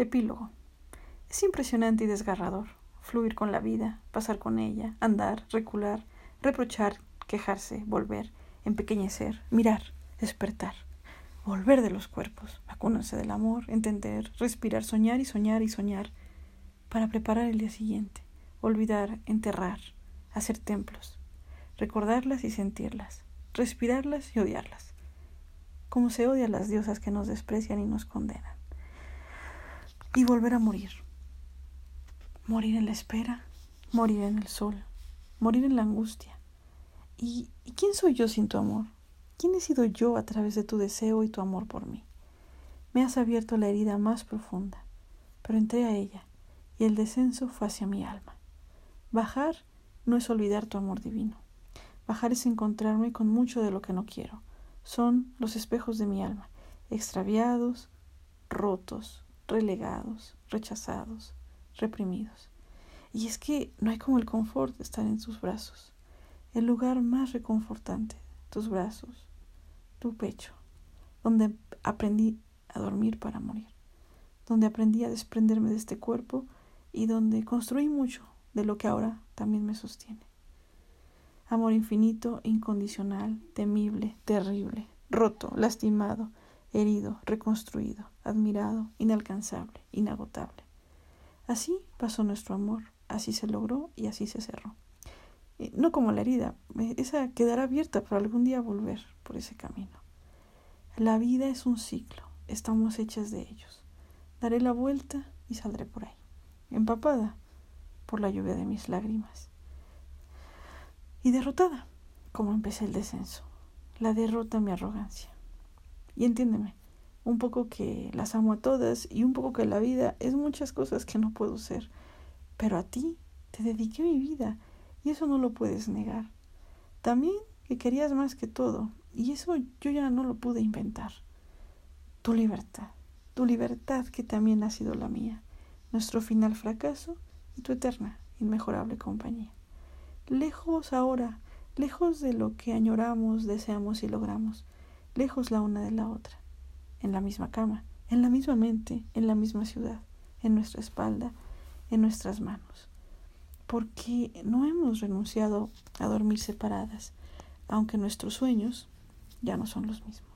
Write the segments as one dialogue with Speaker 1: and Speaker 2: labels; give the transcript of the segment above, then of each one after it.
Speaker 1: Epílogo. Es impresionante y desgarrador fluir con la vida, pasar con ella, andar, recular, reprochar, quejarse, volver, empequeñecer, mirar, despertar, volver de los cuerpos, vacunarse del amor, entender, respirar, soñar y soñar y soñar, para preparar el día siguiente, olvidar, enterrar, hacer templos, recordarlas y sentirlas, respirarlas y odiarlas, como se odia a las diosas que nos desprecian y nos condenan, y volver a morir, morir en la espera, morir en el sol, morir en la angustia. ¿Y, ¿Y, quién soy yo sin tu amor? ¿Quién he sido yo a través de tu deseo y tu amor por mí? Me has abierto la herida más profunda, pero entré a ella y el descenso fue hacia mi alma. Bajar no es olvidar tu amor divino. Bajar es encontrarme con mucho de lo que no quiero. Son los espejos de mi alma, extraviados, rotos, relegados, rechazados, reprimidos. Y es que no hay como el confort de estar en tus brazos, el lugar más reconfortante, tus brazos, tu pecho, donde aprendí a dormir para morir, donde aprendí a desprenderme de este cuerpo y donde construí mucho de lo que ahora también me sostiene. Amor infinito, incondicional, temible, terrible, roto, lastimado, herido, reconstruido, admirado, inalcanzable, inagotable. Así pasó nuestro amor, así se logró y así se cerró. Eh, no como la herida, eh, esa quedará abierta para algún día volver por ese camino. La vida es un ciclo, estamos hechas de ellos. Daré la vuelta y saldré por ahí, empapada por la lluvia de mis lágrimas. Y derrotada, como empecé el descenso. La derrota mi arrogancia. Y entiéndeme, un poco que las amo a todas y un poco que la vida es muchas cosas que no puedo ser. Pero a ti te dediqué mi vida y eso no lo puedes negar. También que querías más que todo y eso yo ya no lo pude inventar. Tu libertad, tu libertad que también ha sido la mía, nuestro final fracaso y tu eterna, inmejorable compañía. Lejos ahora, lejos de lo que añoramos, deseamos y logramos, lejos la una de la otra, en la misma cama, en la misma mente, en la misma ciudad, en nuestra espalda, en nuestras manos. Porque no hemos renunciado a dormir separadas, aunque nuestros sueños ya no son los mismos.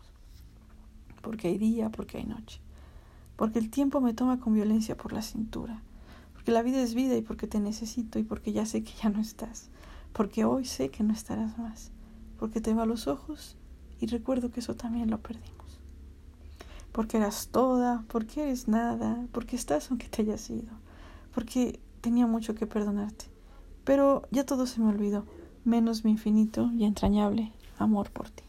Speaker 1: Porque hay día, porque hay noche. Porque el tiempo me toma con violencia por la cintura. Porque la vida es vida y porque te necesito y porque ya sé que ya no estás. Porque hoy sé que no estarás más. Porque te veo a los ojos y recuerdo que eso también lo perdimos. Porque eras toda, porque eres nada, porque estás aunque te hayas ido. Porque tenía mucho que perdonarte. Pero ya todo se me olvidó, menos mi infinito y entrañable amor por ti.